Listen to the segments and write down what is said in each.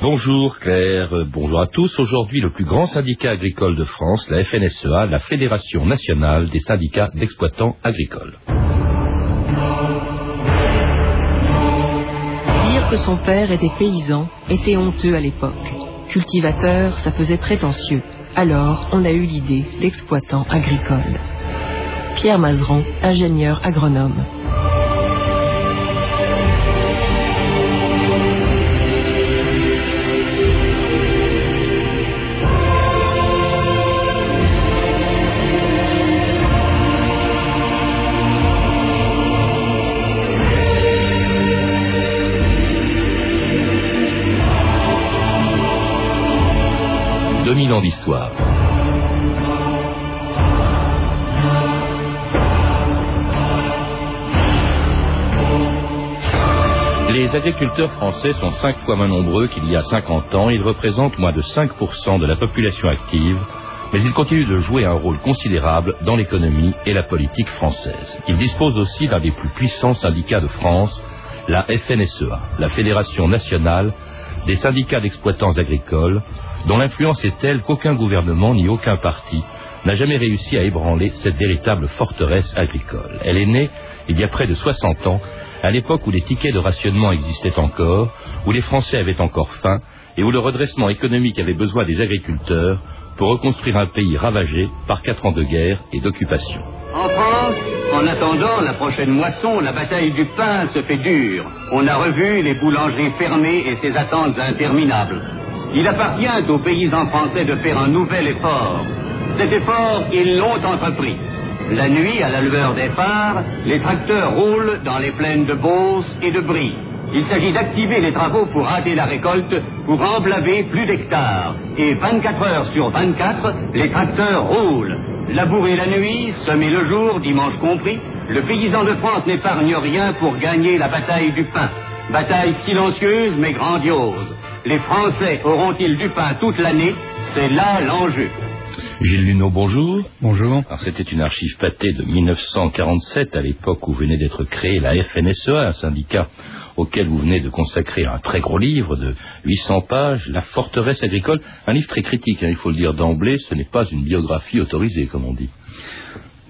Bonjour Claire, euh, bonjour à tous. Aujourd'hui, le plus grand syndicat agricole de France, la FNSEA, la Fédération nationale des syndicats d'exploitants agricoles. Dire que son père était paysan était honteux à l'époque. Cultivateur, ça faisait prétentieux. Alors, on a eu l'idée d'exploitant agricole. Pierre Mazeran, ingénieur agronome. Les agriculteurs français sont cinq fois moins nombreux qu'il y a 50 ans. Ils représentent moins de 5% de la population active, mais ils continuent de jouer un rôle considérable dans l'économie et la politique française. Ils disposent aussi d'un des plus puissants syndicats de France, la FNSEA, la Fédération nationale des syndicats d'exploitants agricoles, dont l'influence est telle qu'aucun gouvernement ni aucun parti n'a jamais réussi à ébranler cette véritable forteresse agricole. Elle est née il y a près de 60 ans, à l'époque où les tickets de rationnement existaient encore, où les Français avaient encore faim et où le redressement économique avait besoin des agriculteurs pour reconstruire un pays ravagé par quatre ans de guerre et d'occupation. En France, en attendant la prochaine moisson, la bataille du pain se fait dure. On a revu les boulangeries fermées et ses attentes interminables. Il appartient aux paysans français de faire un nouvel effort. Cet effort, ils l'ont entrepris. La nuit, à la lueur des phares, les tracteurs roulent dans les plaines de Beauce et de Brie. Il s'agit d'activer les travaux pour hâter la récolte, pour emblaver plus d'hectares. Et 24 heures sur 24, les tracteurs roulent. Labourer la nuit, semer le jour, dimanche compris, le paysan de France n'épargne rien pour gagner la bataille du pain. Bataille silencieuse mais grandiose. Les Français auront-ils du pain toute l'année? C'est là l'enjeu. Gilles Luneau, bonjour. Bonjour. c'était une archive pâtée de 1947, à l'époque où venait d'être créée la FNSEA, un syndicat auquel vous venez de consacrer un très gros livre de 800 pages, La forteresse agricole, un livre très critique, hein, il faut le dire d'emblée, ce n'est pas une biographie autorisée, comme on dit.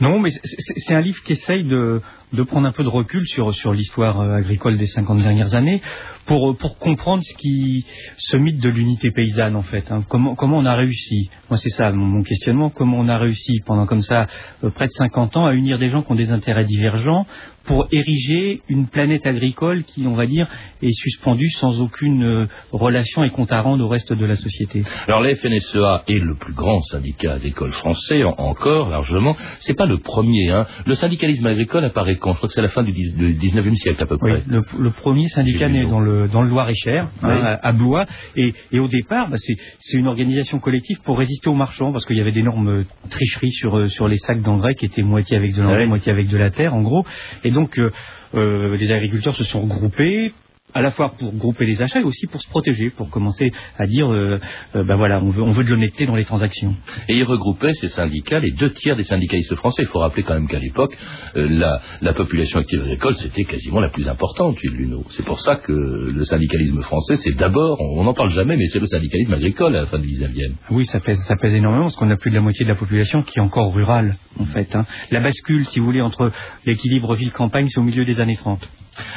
Non, mais c'est un livre qui essaye de, de prendre un peu de recul sur, sur l'histoire euh, agricole des 50 dernières années pour, euh, pour comprendre ce qui ce mythe de l'unité paysanne en fait. Hein. Comment, comment on a réussi? Moi c'est ça mon, questionnement. Comment on a réussi pendant comme ça euh, près de 50 ans à unir des gens qui ont des intérêts divergents pour ériger une planète agricole qui, on va dire, est suspendue sans aucune relation et compte à rendre au reste de la société? Alors la FNSEA est le plus grand syndicat agricole français, encore largement. C'est pas le premier. Hein. Le syndicalisme agricole apparaît je crois que c'est la fin du, 19e siècle à peu près. Oui, le, premier syndicat né dans le, dans le Loir-et-Cher, hein, à, Blois. Et, au départ, bah, c'est une organisation collective pour résister aux marchands, parce qu'il y avait d'énormes tricheries sur, euh, sur les sacs d'engrais qui étaient moitié avec de l'engrais, moitié avec de la terre, en gros. Et donc, euh, euh, les agriculteurs se sont regroupés à la fois pour grouper les achats et aussi pour se protéger, pour commencer à dire, euh, euh, ben voilà, on veut, on veut de l'honnêteté dans les transactions. Et ils regroupaient ces syndicats, les deux tiers des syndicalistes français. Il faut rappeler quand même qu'à l'époque, euh, la, la, population active agricole, c'était quasiment la plus importante, Gilles Luneau. C'est pour ça que le syndicalisme français, c'est d'abord, on n'en parle jamais, mais c'est le syndicalisme agricole à la fin du 19e. Oui, ça pèse, ça pèse énormément, parce qu'on a plus de la moitié de la population qui est encore rurale, en fait. Hein. La bascule, si vous voulez, entre l'équilibre ville-campagne, c'est au milieu des années 30.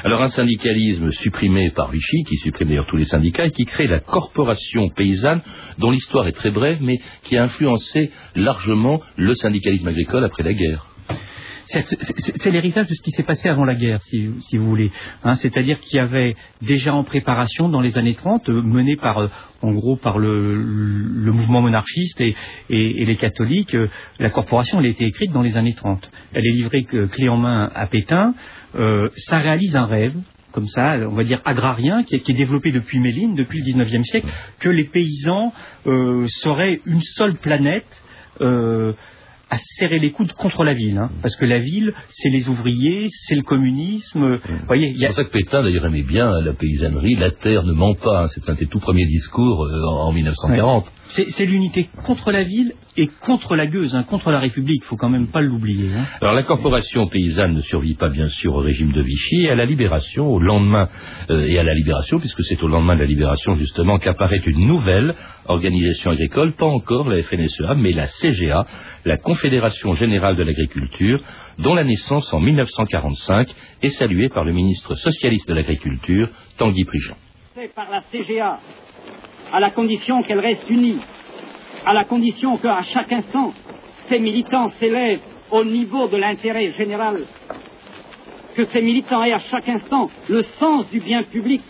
Alors un syndicalisme supprimé par Vichy, qui supprime d'ailleurs tous les syndicats, et qui crée la corporation paysanne, dont l'histoire est très brève, mais qui a influencé largement le syndicalisme agricole après la guerre. C'est l'héritage de ce qui s'est passé avant la guerre, si, vous voulez. Hein. C'est-à-dire qu'il y avait déjà en préparation dans les années 30, euh, mené par, euh, en gros, par le, mouvement monarchiste et, les catholiques, euh, la corporation, elle a été écrite dans les années 30. Elle est livrée clé en main à Pétain. ça réalise un rêve, comme ça, on va dire agrarien, qui est, développé depuis Méline, depuis le XIXe siècle, que les paysans seraient une seule planète à serrer les coudes contre la ville, hein, parce que la ville, c'est les ouvriers, c'est le communisme. Mmh. Voyez, c'est pour ça que Pétain d'ailleurs aimait bien la paysannerie, la terre ne ment pas. Hein, c'est un de ses tout premiers discours euh, en, 1940. C'est l'unité contre la ville et contre la gueuse, hein, contre la République. Il faut quand même pas l'oublier. Hein. Alors la corporation paysanne ne survit pas bien sûr au régime de Vichy et à la libération, au lendemain euh, et à la libération, puisque c'est au lendemain de la libération justement qu'apparaît une nouvelle organisation agricole, pas encore la FNSEA, mais la CGA, la Confédération générale de l'agriculture, dont la naissance en 1945 est saluée par le ministre socialiste de l'agriculture, Tanguy Prigent. C'est par la CGA, à la condition qu'elle reste unie, à la condition qu'à chaque instant, ces militants s'élèvent au niveau de l'intérêt général, que ces militants aient à chaque instant le sens du bien public.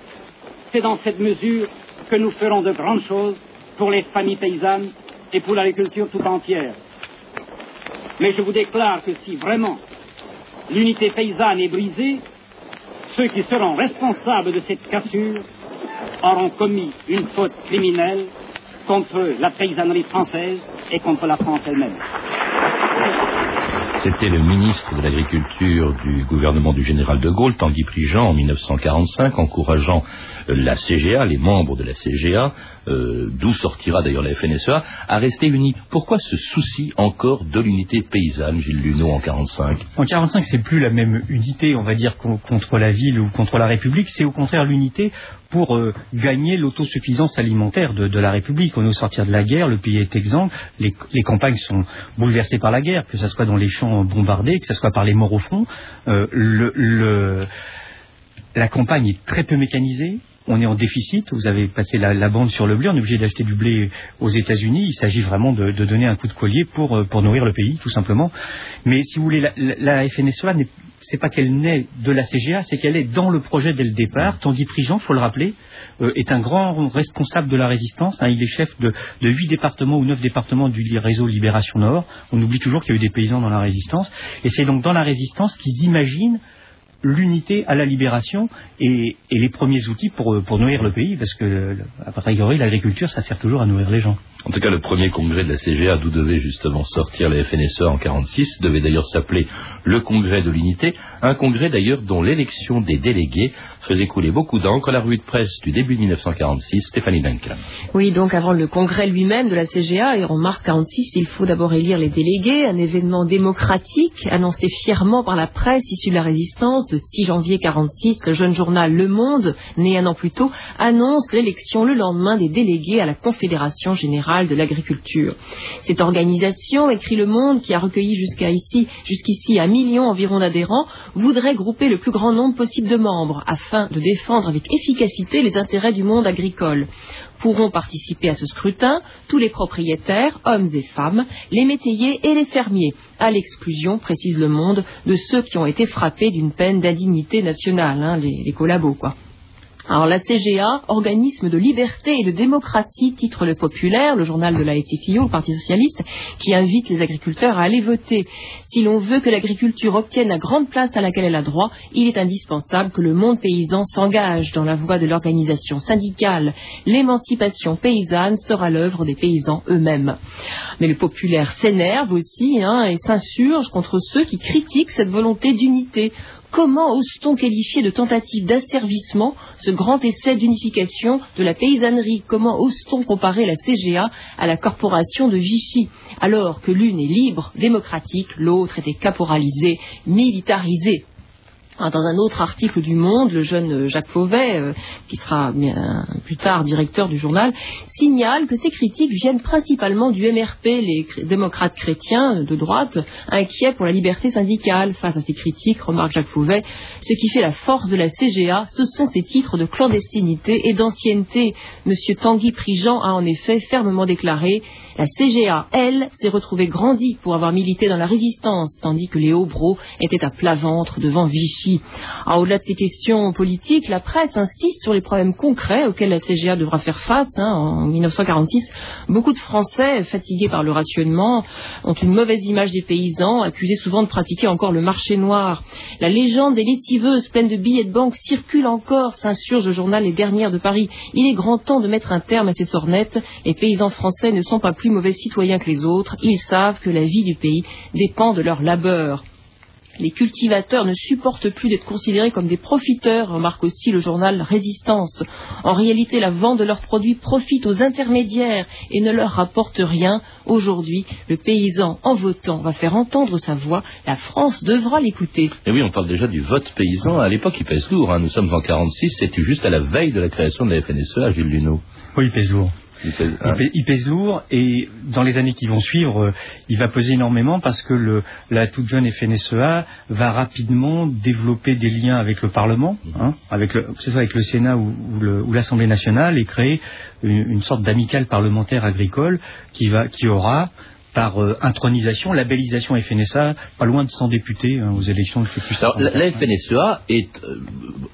C'est dans cette mesure que nous ferons de grandes choses pour les familles paysannes et pour l'agriculture tout entière. Mais je vous déclare que si vraiment l'unité paysanne est brisée, ceux qui seront responsables de cette cassure auront commis une faute criminelle contre la paysannerie française et contre la France elle-même. C'était le ministre de l'Agriculture du gouvernement du général de Gaulle, Tanguy Prigent, en 1945, encourageant la CGA, les membres de la CGA, euh, d'où sortira d'ailleurs la FNSEA, à rester unis. Pourquoi ce souci encore de l'unité paysanne, Gilles Luneau, en 45 En 45, c'est plus la même unité, on va dire, contre la ville ou contre la République, c'est au contraire l'unité pour euh, gagner l'autosuffisance alimentaire de, la République. On est au sortir de la guerre, le pays est exempt, les, campagnes sont bouleversées par la guerre, que ce soit dans les champs bombardés, que ce soit par les morts au front. Euh, la campagne est très peu mécanisée, on est en déficit, vous avez passé la, bande sur le blé, on est obligé d'acheter du blé aux États-Unis, il s'agit vraiment de, donner un coup de collier pour, euh, pour nourrir le pays, tout simplement. Mais si vous voulez, la, la, FNSEA, c'est pas qu'elle naît de la CGA, c'est qu'elle est dans le projet dès le départ. Tanguy Prigent, faut le rappeler, euh, est un grand responsable de la résistance. Hein. il est chef de huit départements ou neuf départements du réseau Libération Nord. On oublie toujours qu'il y a eu des paysans dans la résistance. Et c'est donc dans la résistance qu'ils imaginent l'unité à la libération et, les premiers outils pour, pour nourrir le pays, parce que, a priori, l'agriculture, ça sert toujours à nourrir les gens. En tout cas, le premier congrès de la CGA, d'où devait justement sortir la FNSE en 46, devait d'ailleurs s'appeler le congrès de l'unité, un congrès d'ailleurs dont l'élection des délégués faisait couler beaucoup d'encre à la revue de presse du début de 1946, Stéphanie Duncan. Oui, donc avant le congrès lui-même de la CGA, et en mars 46, il faut d'abord élire les délégués, un événement démocratique annoncé fièrement par la presse issue de la résistance. Le 6 janvier 46, le jeune journal Le Monde, né un an plus tôt, annonce l'élection le lendemain des délégués à la Confédération générale de l'agriculture. Cette organisation, écrit Le Monde, qui a recueilli jusqu'ici jusqu'ici un million environ d'adhérents, voudrait grouper le plus grand nombre possible de membres afin de défendre avec efficacité les intérêts du monde agricole pourront participer à ce scrutin tous les propriétaires, hommes et femmes, les métayers et les fermiers, à l'exclusion, précise le Monde, de ceux qui ont été frappés d'une peine d'indignité nationale, hein, les, les collabos, quoi. Alors la CGA, organisme de liberté et de démocratie, titre le populaire, le journal de la SFIO, le Parti socialiste, qui invite les agriculteurs à aller voter. Si l'on veut que l'agriculture obtienne la grande place à laquelle elle a droit, il est indispensable que le monde paysan s'engage dans la voie de l'organisation syndicale. L'émancipation paysanne sera l'œuvre des paysans eux-mêmes. Mais le populaire s'énerve aussi hein, et s'insurge contre ceux qui critiquent cette volonté d'unité Comment ose-t-on qualifier de tentative d'asservissement ce grand essai d'unification de la paysannerie? Comment ose-t-on comparer la CGA à la corporation de Vichy alors que l'une est libre, démocratique, l'autre était caporalisée, militarisée? Dans un autre article du Monde, le jeune Jacques Fauvet, euh, qui sera plus tard directeur du journal, signale que ces critiques viennent principalement du MRP, les démocrates chrétiens de droite, inquiets pour la liberté syndicale. Face à ces critiques, remarque Jacques Fauvet, ce qui fait la force de la CGA, ce sont ses titres de clandestinité et d'ancienneté. Monsieur Tanguy Prigent a en effet fermement déclaré la CGA, elle, s'est retrouvée grandie pour avoir milité dans la résistance, tandis que les Hauts-Bros étaient à plat ventre devant Vichy. Ah, au-delà de ces questions politiques, la presse insiste sur les problèmes concrets auxquels la CGA devra faire face. Hein. En 1946, beaucoup de Français, fatigués par le rationnement, ont une mauvaise image des paysans, accusés souvent de pratiquer encore le marché noir. La légende des lessiveuses pleines de billets de banque circule encore, s'insurge le journal Les Dernières de Paris. Il est grand temps de mettre un terme à ces sornettes. Les paysans français ne sont pas plus mauvais citoyens que les autres, ils savent que la vie du pays dépend de leur labeur. Les cultivateurs ne supportent plus d'être considérés comme des profiteurs, remarque aussi le journal Résistance. En réalité, la vente de leurs produits profite aux intermédiaires et ne leur rapporte rien. Aujourd'hui, le paysan, en votant, va faire entendre sa voix. La France devra l'écouter. Et oui, on parle déjà du vote paysan. À l'époque, il pèse lourd. Hein. Nous sommes en 46, c'était juste à la veille de la création de la FNSEA, Gilles Luneau. Oui, il pèse lourd. Il pèse, lourd et dans les années qui vont suivre, euh, il va peser énormément parce que le, la toute jeune FNSEA va rapidement développer des liens avec le Parlement, hein, avec le, soit avec le Sénat ou, ou l'Assemblée nationale et créer une, une sorte d'amicale parlementaire agricole qui, va, qui aura par euh, intronisation, labellisation FNSA, pas loin de 100 députés hein, aux élections de Alors, la, la, FNSEA est, euh,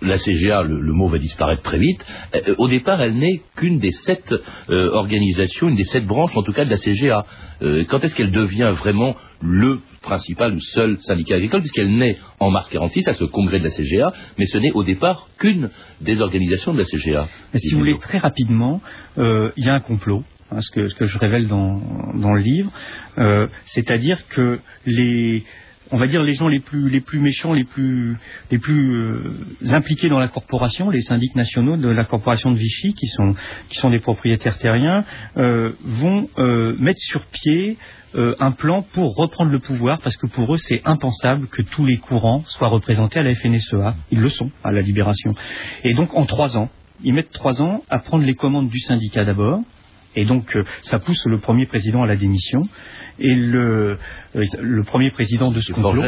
la CGA, le, mot va disparaître très vite. Euh, au départ, elle n'est qu'une des sept organisations, une des sept branches, en tout cas, de la CGA. quand est-ce qu'elle devient vraiment le principal ou seul syndicat agricole, puisqu'elle naît en mars 46 à ce congrès de la CGA, mais ce n'est au départ qu'une des organisations de la CGA. si vous voulez, très rapidement, il y a un complot Hein, ce, que, ce, que, je révèle dans, dans le livre, euh, c'est-à-dire que les on va dire les gens les plus les plus méchants, les plus les plus euh, impliqués dans la corporation, les syndics nationaux de la corporation de Vichy, qui sont qui sont des propriétaires terriens, euh, vont euh, mettre sur pied euh, un plan pour reprendre le pouvoir, parce que pour eux c'est impensable que tous les courants soient représentés à la FNSEA. Ils le sont à la Libération. Et donc en trois ans, ils mettent trois ans à prendre les commandes du syndicat d'abord, et donc, euh, ça pousse le premier président à la démission. Et le, euh, le premier président de ce complot...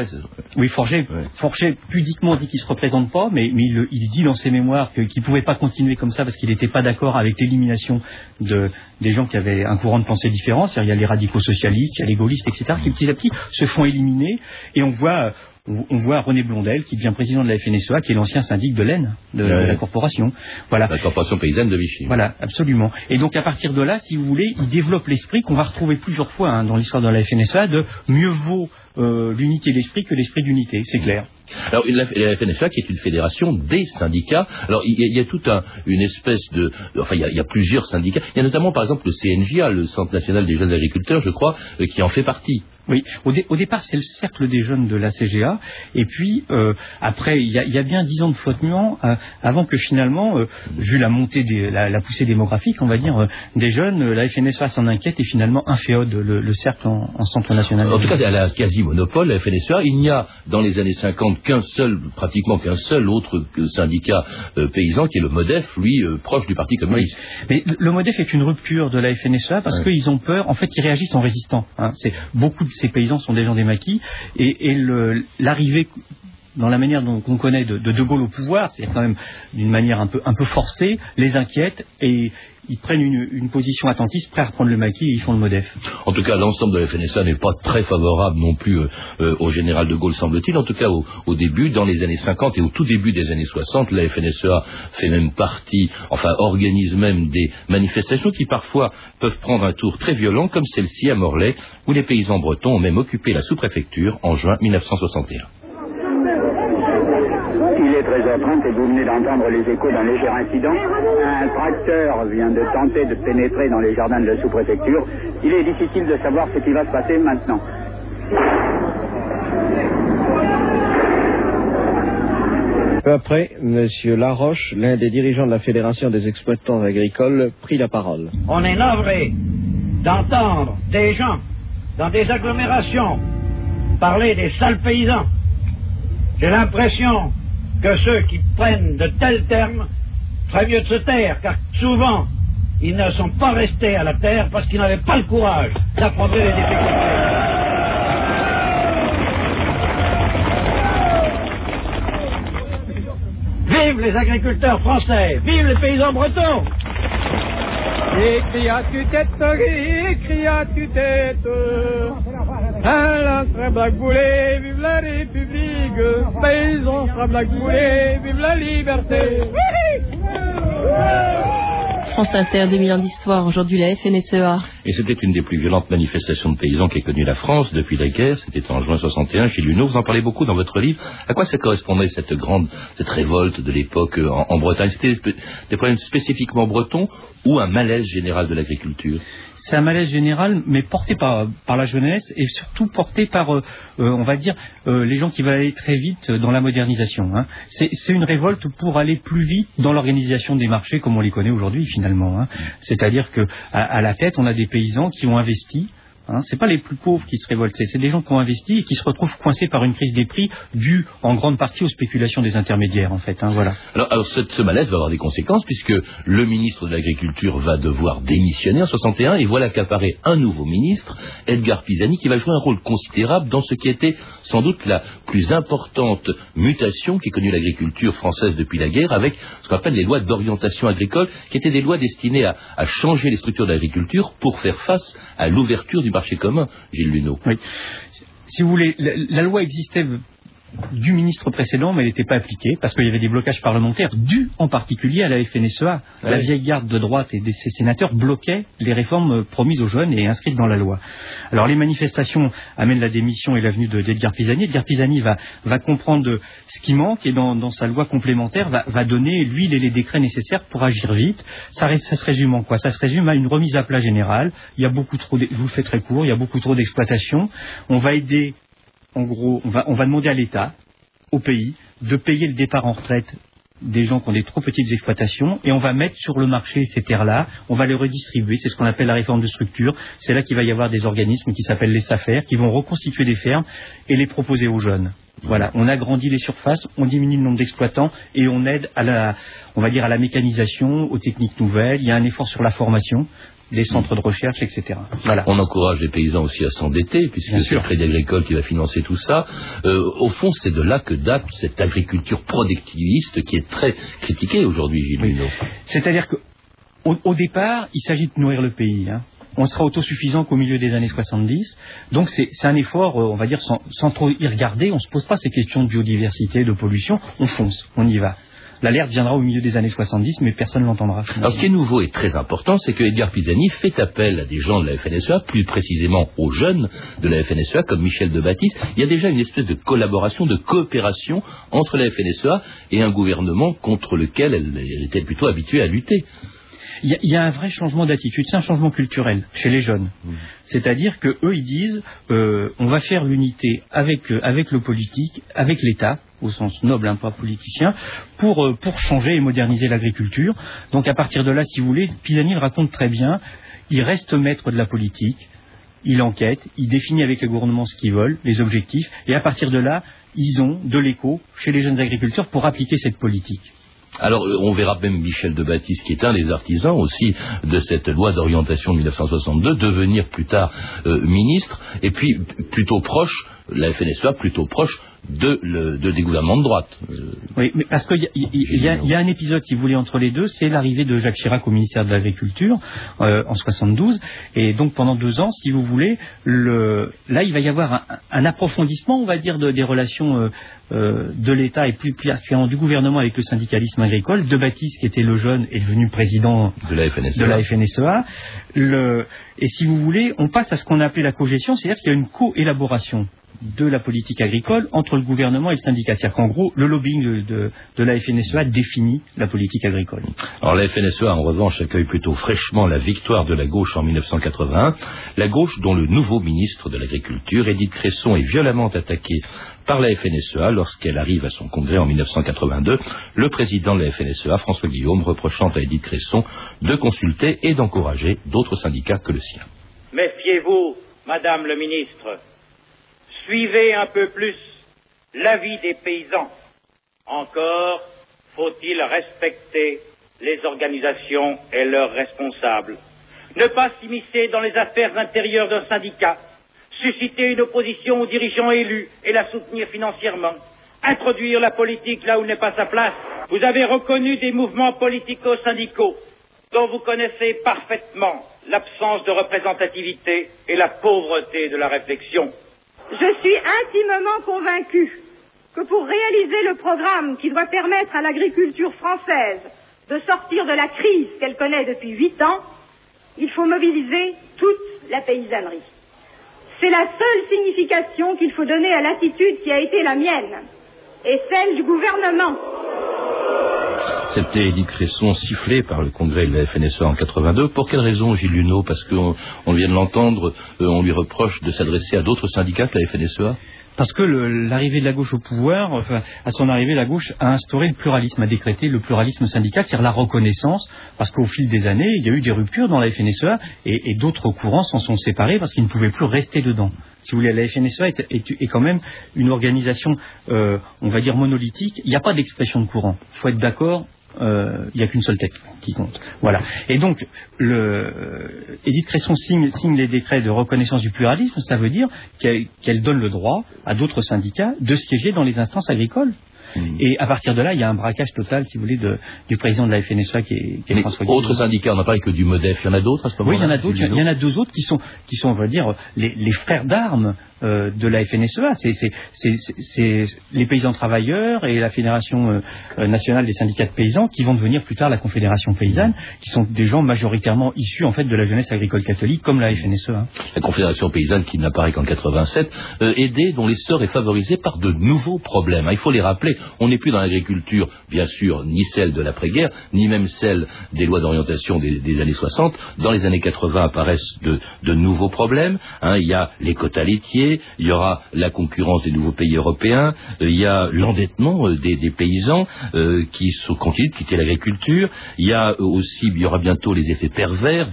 oui, Forget, Forget pudiquement dit qu'il ne se représente pas, mais, mais il, il, dit dans ses mémoires qu'il ne pouvait pas continuer comme ça parce qu'il n'était pas d'accord avec l'élimination de, des gens qui avaient un courant de pensée différent. C'est-à-dire, il y a les radicaux socialistes, il y a les gaullistes, etc., qui petit à petit se font éliminer. Et on voit on voit René Blondel, qui devient président de la FNSEA, qui est l'ancien syndic de l'Aisne, de, la corporation. Voilà. La corporation paysanne de Vichy. Voilà, absolument. Et donc à partir de là, si vous voulez, il développe l'esprit qu'on va retrouver plusieurs fois hein, dans l'histoire de la FNSEA de mieux vaut euh, l'unité d'esprit que l'esprit d'unité, c'est clair. Alors la, FNSEA qui est une fédération des syndicats. Alors il y a, toute un, une espèce de, enfin il y, a, il y, a, plusieurs syndicats. Il y a notamment par exemple le CNJA, le Centre national des jeunes agriculteurs, je crois, euh, qui en fait partie. Oui, au, au départ c'est le cercle des jeunes de la CGA, et puis euh, après il y, y, a, bien dix ans de flottement euh, avant que finalement, euh, vu la montée, des, la, la, poussée démographique, on va dire, euh, des jeunes, la FNSEA s'en inquiète et finalement inféode le, le cercle en, en, centre national. En tout cas, elle a quasi monopole, la FNSEA. Il n'y a dans les années 50 qu'un seul, pratiquement qu'un seul autre syndicat paysan qui est le MODEF, lui proche du Parti communiste. Mais le MODEF est une rupture de la FNSEA parce qu'ils ont peur, en fait, ils réagissent en résistant. Hein. C'est beaucoup de ces paysans sont des gens des maquis, et, et l'arrivée dans la manière dont on connaît de, de, de Gaulle au pouvoir, c'est quand même d'une manière un peu, un peu forcée, les inquiète et ils prennent une, une, position attentiste, prêts à reprendre le maquis et ils font le MODEF. En tout cas, l'ensemble de la FNSA n'est pas très favorable non plus euh, euh, au général de Gaulle, semble-t-il. En tout cas, au, au, début, dans les années 50 et au tout début des années 60, la FNSEA fait même partie, enfin organise même des manifestations qui parfois peuvent prendre un tour très violent, comme celle-ci à Morlaix, où les paysans bretons ont même occupé la sous-préfecture en juin 1961. 13h30 et vous venez d'entendre les échos d'un léger incident. Un tracteur vient de tenter de pénétrer dans les jardins de la sous-préfecture. Il est difficile de savoir ce qui va se passer maintenant. Peu après, M. Laroche, l'un des dirigeants de la Fédération des exploitants agricoles, prit la parole. On est navré d'entendre des gens dans des agglomérations parler des sales paysans. J'ai l'impression que ceux qui prennent de tels termes feraient mieux de se taire, car souvent, ils ne sont pas restés à la terre parce qu'ils n'avaient pas le courage d'affronter les difficultés. Vive les agriculteurs français, vive les paysans bretons tu tu un sera Black Boulet, vive la République. Paysan sera Black Boulet, vive la liberté. France Inter, 2000 ans d'histoire, aujourd'hui la FNSEA. Et c'était une des plus violentes manifestations de paysans qu'ait connue la France depuis la guerre, c'était en juin 61 chez Luneau, vous en parlez beaucoup dans votre livre. À quoi ça correspondait cette grande, cette révolte de l'époque en, en Bretagne? C'était des problèmes spécifiquement bretons ou un malaise général de l'agriculture? C'est un malaise général, mais porté par, par la jeunesse et surtout porté par, euh, euh, on va dire, euh, les gens qui veulent aller très vite dans la modernisation. Hein. C'est une révolte pour aller plus vite dans l'organisation des marchés comme on les connaît aujourd'hui finalement. Hein. C'est-à-dire que à la tête, on a des paysans qui ont investi Hein, c'est pas les plus pauvres qui se révoltent, c'est des gens qui ont investi et qui se retrouvent coincés par une crise des prix due en grande partie aux spéculations des intermédiaires, en fait. Hein, voilà. Alors, alors ce, malaise va avoir des conséquences puisque le ministre de l'Agriculture va devoir démissionner en 61 et voilà qu'apparaît un nouveau ministre, Edgar Pisani, qui va jouer un rôle considérable dans ce qui était sans doute la plus importante mutation qu'ait connue l'agriculture française depuis la guerre, avec ce qu'on appelle les lois d'orientation agricole, qui étaient des lois destinées à, à changer les structures de l'agriculture pour faire face à l'ouverture du marché commun, Gilles Luneau. Oui. Si vous voulez, la loi existait du ministre précédent, mais elle n'était pas appliquée parce qu'il y avait des blocages parlementaires dus en particulier à la FNSEA. La vieille garde de droite et des sénateurs bloquaient les réformes promises aux jeunes et inscrites dans la loi. Alors les manifestations amènent la démission et la venue d'Edgar Pisani. Edgar Pisani va, va comprendre ce qui manque et dans, sa loi complémentaire va, donner l'huile et les décrets nécessaires pour agir vite. Ça, ça, se résume en quoi? Ça se résume à une remise à plat générale. Il y a beaucoup trop, je vous le fais très court, il y a beaucoup trop d'exploitation. On va aider en gros, on va, demander à l'État, au pays, de payer le départ en retraite des gens qui ont des trop petites exploitations et on va mettre sur le marché ces terres-là, on va les redistribuer, c'est ce qu'on appelle la réforme de structure. C'est là qu'il va y avoir des organismes qui s'appellent les SAFER qui vont reconstituer des fermes et les proposer aux jeunes. Voilà, on agrandit les surfaces, on diminue le nombre d'exploitants et on aide à la, mécanisation, aux techniques nouvelles. Il y a un effort sur la formation des centres de recherche, etc. Voilà. On encourage les paysans aussi à s'endetter, puisque c'est le Crédit Agricole qui va financer tout ça. Euh, au fond, c'est de là que date cette agriculture productiviste qui est très critiquée aujourd'hui, Gilles C'est-à-dire qu'au au départ, il s'agit de nourrir le pays. Hein. On sera autosuffisant qu'au milieu des années 70. Donc c'est un effort, euh, on va dire, sans, sans, trop y regarder. On ne se pose pas ces questions de biodiversité, de pollution. On fonce, on y va. L'alerte viendra au milieu des années 70, mais personne ne l'entendra. Alors ce qui est nouveau et très important, c'est que Edgar Pisani fait appel à des gens de la FNSEA, plus précisément aux jeunes de la FNSEA, comme Michel de Baptiste. Il y a déjà une espèce de collaboration, de coopération entre la FNSEA et un gouvernement contre lequel elle, était plutôt habituée à lutter. Il y, a un vrai changement d'attitude, c'est un changement culturel chez les jeunes. Mmh. C'est-à-dire que eux ils disent euh, on va faire l'unité avec euh, avec le politique, avec l'État, au sens noble, hein, pas politicien, pour, euh, pour changer et moderniser l'agriculture. Donc à partir de là, si vous voulez, Pisani le raconte très bien, il reste maître de la politique, il enquête, il définit avec les gouvernements ce qu'ils veulent, les objectifs, et à partir de là, ils ont de l'écho chez les jeunes agriculteurs pour appliquer cette politique. Alors, euh, on verra même Michel de Baptiste, qui est un des artisans aussi de cette loi d'orientation de 1962, devenir plus tard euh, ministre, et puis plutôt proche, la FNSEA plutôt proche de, le, de des gouvernements de droite. Oui, mais parce qu'il y, a un épisode qui voulait entre les deux, c'est l'arrivée de Jacques Chirac au ministère de l'Agriculture euh, en 72, et donc pendant deux ans, si vous voulez, le, là il va y avoir un, approfondissement, on va dire, de, des relations euh, euh, de l'État et plus particulièrement du gouvernement avec le syndicalisme agricole. De Baptiste, qui était le jeune, est devenu président de la FNSEA. De la FNSEA. Le, et si vous voulez, on passe à ce qu'on appelait la cogestion, c'est-à-dire qu'il y a une co-élaboration de la politique agricole entre le gouvernement et le syndicat. C'est-à-dire qu'en gros, le lobbying de, la FNSEA définit la politique agricole. Alors la FNSEA, en revanche, accueille plutôt fraîchement la victoire de la gauche en 1981. La gauche dont le nouveau ministre de l'Agriculture, Édith Cresson, est violemment attaquée par la FNSEA lorsqu'elle arrive à son congrès en 1982. Le président de la FNSEA, François Guillaume, reprochant à Édith Cresson de consulter et d'encourager d'autres syndicats que le sien. Méfiez-vous, Madame le ministre Suivez un peu plus l'avis des paysans. Encore faut-il respecter les organisations et leurs responsables. Ne pas s'immiscer dans les affaires intérieures d'un syndicat. Susciter une opposition aux dirigeants élus et la soutenir financièrement. Introduire la politique là où n'est pas sa place. Vous avez reconnu des mouvements politico-syndicaux dont vous connaissez parfaitement l'absence de représentativité et la pauvreté de la réflexion. Je suis intimement convaincu que pour réaliser le programme qui doit permettre à l'agriculture française de sortir de la crise qu'elle connaît depuis huit ans, il faut mobiliser toute la paysannerie. C'est la seule signification qu'il faut donner à l'attitude qui a été la mienne et celle du gouvernement. Accepté Édith Cresson sifflé par le congrès de la FNSEA en 82. Pour quelle raison, Gilles Luneau? Parce qu'on on vient de l'entendre, euh, on lui reproche de s'adresser à d'autres syndicats que la FNSEA parce que l'arrivée de la gauche au pouvoir, à son arrivée, la gauche a instauré le pluralisme, a décrété le pluralisme syndical, c'est-à-dire la reconnaissance, parce qu'au fil des années, il y a eu des ruptures dans la FNSEA et d'autres courants s'en sont séparés parce qu'ils ne pouvaient plus rester dedans. Si vous voulez, la FNSEA est, quand même une organisation, euh, on va dire, monolithique. Il n'y a pas d'expression de courant. Il faut être d'accord euh, il n'y a qu'une seule tête qui compte. Voilà. Et donc, le, Edith Cresson signe, signe, les décrets de reconnaissance du pluralisme, ça veut dire qu'elle qu donne le droit à d'autres syndicats de siéger dans les instances agricoles. Mmh. Et à partir de là, il y a un braquage total, si vous voulez, de, du président de la FNSEA qui est, qui est François Autres syndicats, on n'a parlé que du MODEF, il y en a d'autres à ce moment-là Oui, il y en a d'autres, il y en a deux autres qui sont, qui sont on va dire, les, les frères d'armes euh, de la FNSEA. C'est les paysans travailleurs et la Fédération euh, nationale des syndicats de paysans qui vont devenir plus tard la Confédération paysanne, qui sont des gens majoritairement issus en fait de la jeunesse agricole catholique, comme la FNSEA. La Confédération paysanne qui n'apparaît qu'en 87, euh, aidée, dont l'essor est favorisé par de nouveaux problèmes. Il faut les rappeler. On n'est plus dans l'agriculture, bien sûr, ni celle de l'après-guerre, ni même celle des lois d'orientation des, années 60. Dans les années 80 apparaissent de, de nouveaux problèmes. Hein, il y a les quotas laitiers, il y aura la concurrence des nouveaux pays européens, euh, il y a l'endettement euh, des, paysans euh, qui sont, continuent de quitter l'agriculture, il y a aussi, aura bientôt les effets pervers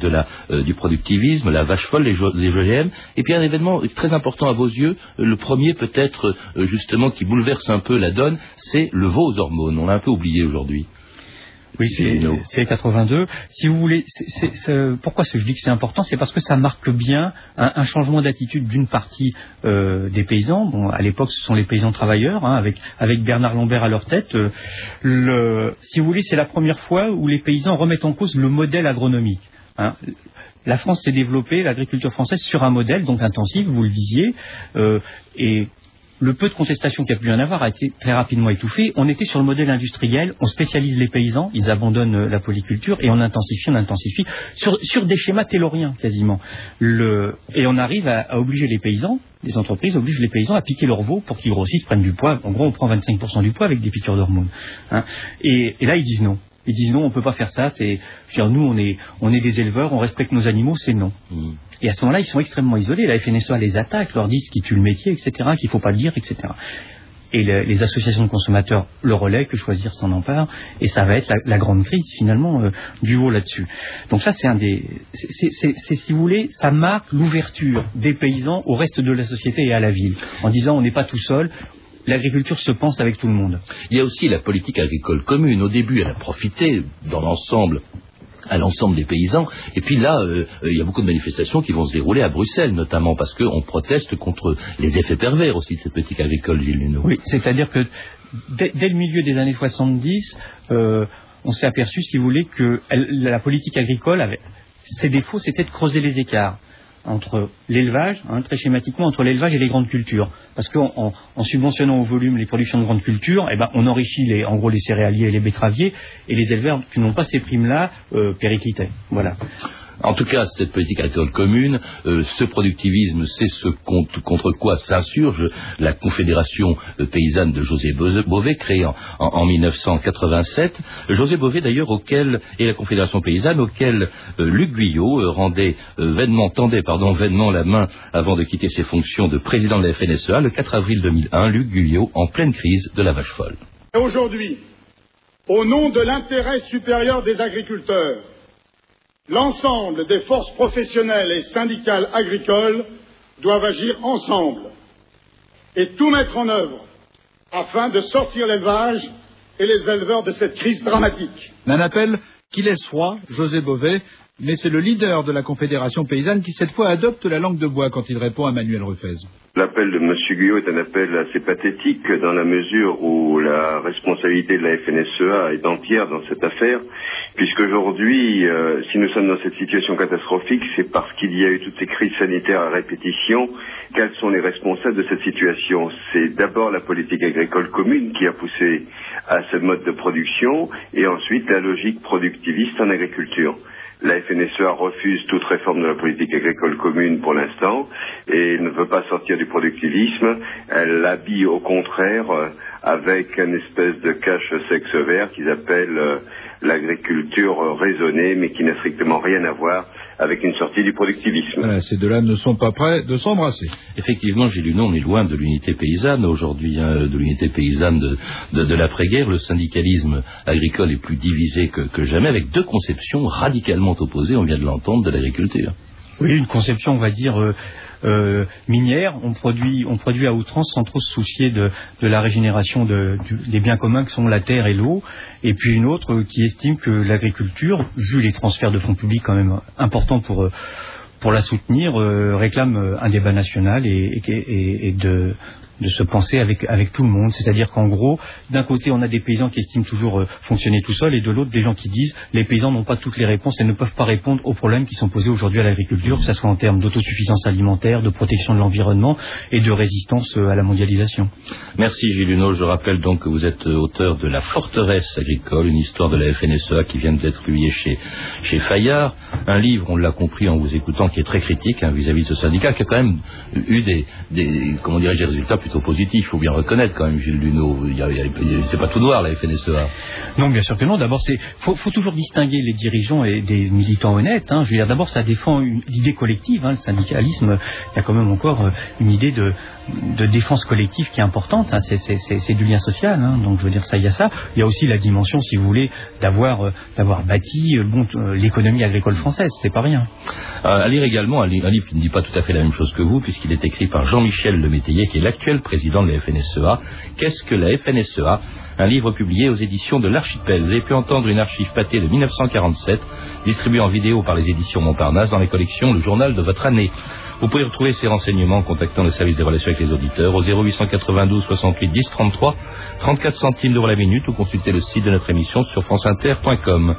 du productivisme, la vache folle, les, les OGM, et puis un événement très important à vos yeux, le premier peut-être justement qui bouleverse un peu la donne, c'est le veau aux hormones. On l'a un peu oublié aujourd'hui. Oui, c'est 82. Si vous voulez, c est, c est, pourquoi je dis que c'est important C'est parce que ça marque bien un, un changement d'attitude d'une partie euh, des paysans. Bon, à l'époque, ce sont les paysans travailleurs, hein, avec, avec Bernard Lambert à leur tête. Euh, le, si vous voulez, c'est la première fois où les paysans remettent en cause le modèle agronomique. Hein. La France s'est développée, l'agriculture française, sur un modèle donc intensif, vous le disiez, euh, et le peu de contestation qu'il y a pu y en avoir a été très rapidement étouffé. On était sur le modèle industriel, on spécialise les paysans, ils abandonnent la polyculture et on intensifie, on intensifie, sur, sur des schémas tayloriens quasiment. Le, et on arrive à, à, obliger les paysans, les entreprises obligent les paysans à piquer leur veau pour qu'ils grossissent, prennent du poids. En gros, on prend 25% du poids avec des piqûres d'hormones. Hein. Et, et là, ils disent non. Ils disent non, on ne peut pas faire ça. C'est, nous, on est, on est des éleveurs, on respecte nos animaux, c'est non. Mmh. Et à ce moment-là, ils sont extrêmement isolés. La FNSEA les attaque, leur disent qu'ils tuent le métier, etc., qu'il ne faut pas le dire, etc. Et le, les associations de consommateurs le relais, que choisir s'en empare, et ça va être la, la grande crise finalement euh, du haut là-dessus. Donc ça, c'est un des, c'est si vous voulez, ça marque l'ouverture des paysans au reste de la société et à la ville, en disant on n'est pas tout seul, l'agriculture se pense avec tout le monde. Il y a aussi la politique agricole commune. Au début, elle a profité dans l'ensemble à l'ensemble des paysans. Et puis là, euh, il y a beaucoup de manifestations qui vont se dérouler à Bruxelles, notamment parce qu'on proteste contre les effets pervers aussi de cette politique agricole, Gilles Luneau. Oui, c'est-à-dire que dès, dès, le milieu des années 70, euh, on s'est aperçu, si vous voulez, que elle, la politique agricole avait ses défauts, c'était de creuser les écarts entre l'élevage, hein, très schématiquement, entre l'élevage et les grandes cultures. Parce qu'en en, en subventionnant au volume les productions de grandes cultures, eh ben, on enrichit les, en gros les céréaliers et les betteraviers, et les éleveurs qui n'ont pas ces primes-là euh. Voilà. En tout cas, cette politique agricole commune, euh, ce productivisme, c'est ce contre, quoi s'insurge la Confédération paysanne de José Bové, créée en, en, en 1987. José Bové, d'ailleurs, auquel, et la Confédération paysanne, auquel euh, Luc Guyot euh, rendait vainement, tendait, vainement la main avant de quitter ses fonctions de président de la FNSEA le 4 avril 2001, Luc Guyot, en pleine crise de la vache folle. Aujourd'hui, au nom de l'intérêt supérieur des agriculteurs, L'ensemble des forces professionnelles et syndicales agricoles doivent agir ensemble et tout mettre en œuvre afin de sortir l'élevage et les éleveurs de cette crise dramatique. Un appel qui José Bové, mais c'est le leader de la Confédération paysanne qui cette fois adopte la langue de bois quand il répond à Manuel Ruffez. L'appel de M. Guyot est un appel assez pathétique dans la mesure où la responsabilité de la FNSEA est entière dans cette affaire, puisqu'aujourd'hui, euh, si nous sommes dans cette situation catastrophique, c'est parce qu'il y a eu toutes ces crises sanitaires à répétition. Quels sont les responsables de cette situation? C'est d'abord la politique agricole commune qui a poussé à ce mode de production, et ensuite la logique productiviste en agriculture. La FNSEA refuse toute réforme de la politique agricole commune pour l'instant et ne veut pas sortir du productivisme. Elle l'habille au contraire euh, avec une espèce de cache-sexe vert qu'ils appellent euh, l'agriculture raisonnée, mais qui n'a strictement rien à voir avec une sortie du productivisme. Voilà, ces deux-là ne sont pas prêts de s'embrasser. Effectivement, Gilles Lunon, on est loin de l'unité paysanne aujourd'hui, hein, de l'unité paysanne de, de, de l'après-guerre. Le syndicalisme agricole est plus divisé que, que jamais, avec deux conceptions radicalement opposées, on vient de l'entendre, de l'agriculture. Oui, une conception, on va dire, euh, euh, minière. On produit, on produit à outrance sans trop se soucier de, la régénération des biens communs que sont la terre et l'eau. Et puis une autre qui estime que l'agriculture, vu les transferts de fonds publics quand même importants pour, euh, pour la soutenir, euh, réclame un débat national et de de se penser avec, tout le monde. C'est-à-dire qu'en gros, d'un côté, on a des paysans qui estiment toujours euh, fonctionner tout seuls, et de l'autre, des gens qui disent les paysans n'ont pas toutes les réponses et ne peuvent pas répondre aux problèmes qui sont posés aujourd'hui à l'agriculture, que ce soit en termes d'autosuffisance alimentaire, de protection de l'environnement et de résistance euh, à la mondialisation. Merci Gilles Luneau. Je rappelle donc que vous êtes euh, auteur de La Forteresse agricole, une histoire de la FNSEA qui vient d'être publiée chez, chez Fayard. Un livre, on l'a compris en vous écoutant, qui est très critique hein, vis-à-vis de ce syndicat, qui a quand même eu des, des comment dirais-je, des résultats plutôt positifs. Il faut bien reconnaître quand même, Gilles Luneau. Il il il C'est pas tout noir, la FNSEA. Non, bien sûr que non. D'abord, c'est faut, faut toujours distinguer les dirigeants et des militants honnêtes. Hein. Je veux dire, d'abord, ça défend une idée collective. Hein. Le syndicalisme, il y a quand même encore euh, une idée de, de défense collective qui est importante. Hein. C'est, du lien social. Donc, je veux dire, ça, il y a ça. Il y a aussi la dimension, si vous voulez, d'avoir euh, d'avoir bâti euh, bon, l'économie agricole française. C'est pas rien. À lire également un, li- un livre qui ne dit pas tout à fait la même chose que vous, puisqu'il est écrit par Jean-Michel Lemétayer, qui est l'actuel président de la FNSEA. Qu'est-ce que la FNSEA Un livre publié aux éditions de l'Archipel. Vous avez pu entendre une archive pâtée de 1947, distribuée en vidéo par les éditions Montparnasse dans les collections Le Journal de votre année. Vous pouvez retrouver ces renseignements en contactant le service des relations avec les auditeurs au 0892 68 10 33, 34 centimes d'euros la minute ou consulter le site de notre émission sur franceinter.com.